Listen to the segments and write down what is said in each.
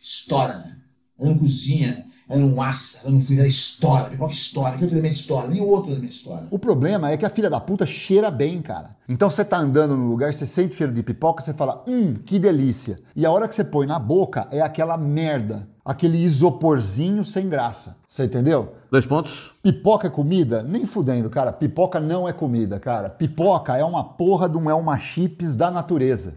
Estoura, né? Ela não cozinha, ela não assa, ela não frita, ela estoura. Pipoca estoura, que outro elemento estoura, o outro elemento estoura. O problema é que a filha da puta cheira bem, cara. Então você tá andando no lugar, você sente cheiro de pipoca, você fala, hum, que delícia. E a hora que você põe na boca é aquela merda, aquele isoporzinho sem graça. Você entendeu? Dois pontos. Pipoca é comida? Nem fudendo, cara. Pipoca não é comida, cara. Pipoca é uma porra de um Elma Chips da natureza.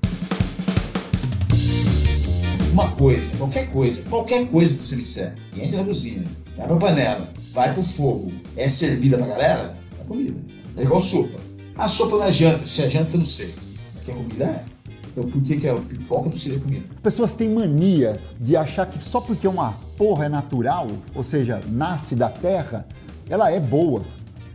Uma coisa, qualquer coisa, qualquer coisa que você me disser, que entra na cozinha, vai pra panela, vai pro fogo, é servida pra galera, é comida. É igual sopa. A sopa não é janta, se é janta eu não sei. Mas que é comida é. Então por que, que é pipoca não seria comida? As pessoas têm mania de achar que só porque uma porra é natural, ou seja, nasce da terra, ela é boa.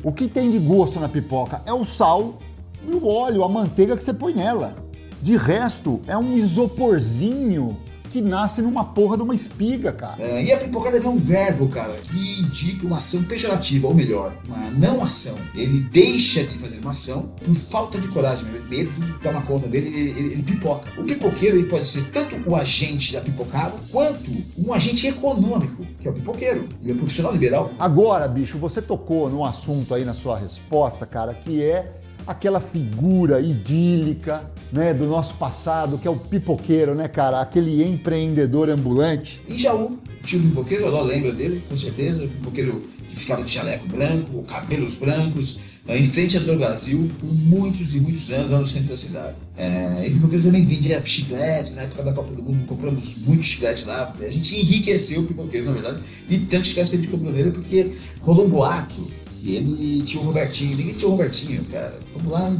O que tem de gosto na pipoca é o sal e o óleo, a manteiga que você põe nela. De resto, é um isoporzinho que nasce numa porra de uma espiga, cara. É, e a pipocada é um verbo, cara, que indica uma ação pejorativa, ou melhor, uma não ação. Ele deixa de fazer uma ação por falta de coragem, medo toma conta dele, ele, ele, ele pipoca. O pipoqueiro ele pode ser tanto o agente da pipocada quanto um agente econômico, que é o pipoqueiro. Ele é profissional liberal. Agora, bicho, você tocou num assunto aí na sua resposta, cara, que é aquela figura idílica, né, do nosso passado, que é o pipoqueiro, né, cara? Aquele empreendedor ambulante. Em Jaú, um pipoqueiro, eu lembro dele, com certeza, o pipoqueiro que ficava de jaleco branco, cabelos brancos, em frente à Drogazil, por muitos e muitos anos lá no centro da cidade. É, e pipoqueiro também vendia chiclete, na época da Copa do Mundo, compramos muitos chicletes lá, a gente enriqueceu o pipoqueiro, na verdade, de tantos chicletes que a gente comprou nele, porque rolou um boato ele tinha o Robertinho, ninguém tinha o Robertinho, cara. Vamos lá,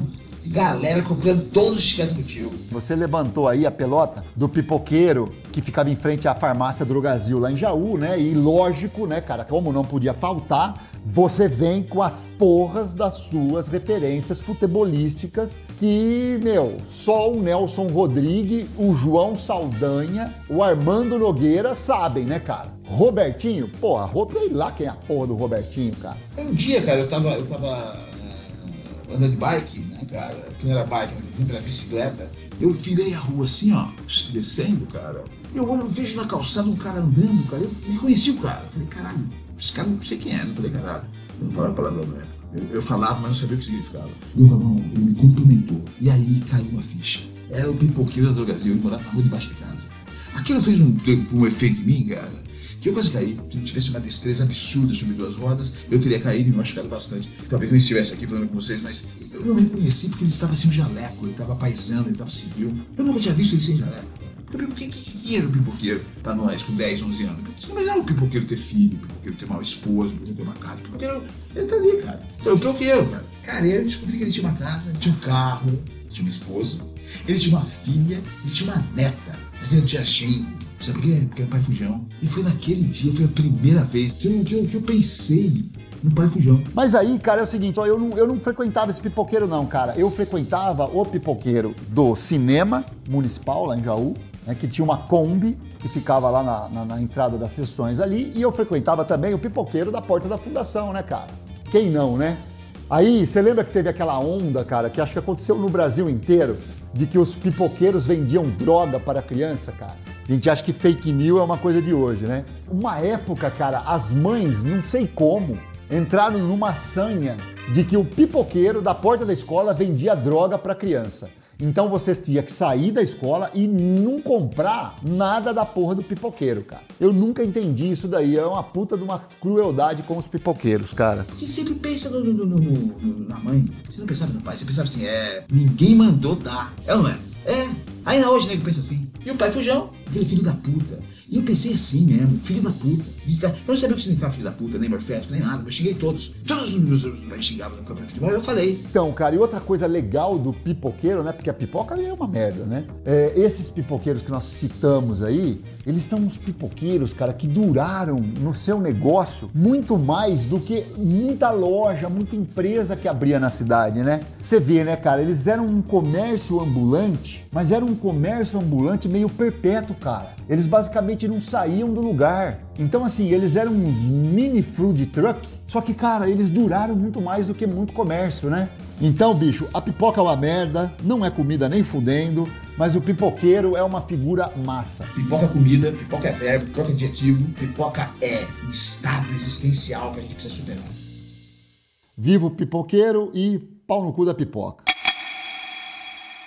galera comprando todos os do tio. Você levantou aí a pelota do pipoqueiro que ficava em frente à farmácia Drogazil lá em Jaú, né? E lógico, né, cara, como não podia faltar, você vem com as porras das suas referências futebolísticas que, meu, só o Nelson Rodrigues, o João Saldanha, o Armando Nogueira sabem, né, cara? Robertinho, porra, sei lá quem é a porra do Robertinho, cara. Um dia, cara, eu tava, eu tava andando de bike, né, cara, que não era bike, era bicicleta. Eu virei a rua assim, ó, descendo, cara. Eu olho, vejo na calçada um cara andando, cara. Eu reconheci o cara. Eu falei, caralho, esse cara não sei quem é. Eu falei, caralho, eu não falava palavrão na época. Eu, eu falava, mas não sabia o que significava. Meu irmão, ele me cumprimentou. E aí caiu uma ficha. Era o pipoqueiro da Drogazil, ele morava na rua debaixo de casa. Aquilo fez um, um efeito em mim, cara que eu quase caí. Se não tivesse uma destreza absurda sobre duas rodas, eu teria caído e me machucado bastante. Talvez não estivesse aqui falando com vocês, mas eu não reconheci porque ele estava sem jaleco, ele estava paisando, ele estava civil. Eu nunca tinha visto ele sem jaleco. Porque quem, quem era o pipoqueiro para nós com 10, 11 anos? Você não imaginava o pipoqueiro ter filho, o pipoqueiro ter uma esposa, o pipoqueiro ter uma casa. O pipoqueiro, ele tá ali, cara. Você é o pipoqueiro, cara. Cara, eu descobri que ele tinha uma casa, tinha um carro, tinha uma esposa, ele tinha uma filha, ele tinha uma neta. Mas ele não tinha genro, Sabe por quê? Porque era Pai Fujão. E foi naquele dia, foi a primeira vez que eu, que eu, que eu pensei no Pai Fujão. Mas aí, cara, é o seguinte, ó, eu, não, eu não frequentava esse pipoqueiro não, cara. Eu frequentava o pipoqueiro do cinema municipal, lá em Jaú, né, que tinha uma Kombi que ficava lá na, na, na entrada das sessões ali, e eu frequentava também o pipoqueiro da porta da fundação, né, cara? Quem não, né? Aí, você lembra que teve aquela onda, cara, que acho que aconteceu no Brasil inteiro, de que os pipoqueiros vendiam droga para criança, cara? A gente acha que fake news é uma coisa de hoje, né? Uma época, cara, as mães, não sei como, entraram numa sanha de que o pipoqueiro da porta da escola vendia droga para criança. Então você tinha que sair da escola e não comprar nada da porra do pipoqueiro, cara. Eu nunca entendi isso daí. É uma puta de uma crueldade com os pipoqueiros, cara. Porque sempre pensa no, no, no, na mãe. Você não pensava no pai, você pensava assim, é. Ninguém mandou dar. É ou não é? É. Ainda hoje o nego pensa assim. E o pai Fujão, aquele filho da puta. E eu pensei assim mesmo, filho da puta. Eu não sabia o que significava filho da puta, nem morfético, nem nada. Eu xinguei todos. Todos os meus pais xingavam no campeonato de futebol, eu falei. Então, cara, e outra coisa legal do pipoqueiro, né? Porque a pipoca é uma merda, né? É, esses pipoqueiros que nós citamos aí, eles são uns pipoqueiros, cara, que duraram no seu negócio muito mais do que muita loja, muita empresa que abria na cidade, né? Você vê, né, cara? Eles eram um comércio ambulante, mas era um comércio ambulante meio perpétuo, cara. Eles basicamente não saíam do lugar. Então, assim, eles eram uns mini food truck Só que, cara, eles duraram muito mais do que muito comércio, né? Então, bicho, a pipoca é uma merda, não é comida nem fudendo, mas o pipoqueiro é uma figura massa. Pipoca é comida, pipoca é verbo, pipoca é adjetivo, pipoca é um estado existencial que a gente precisa superar. Viva o pipoqueiro e pau no cu da pipoca.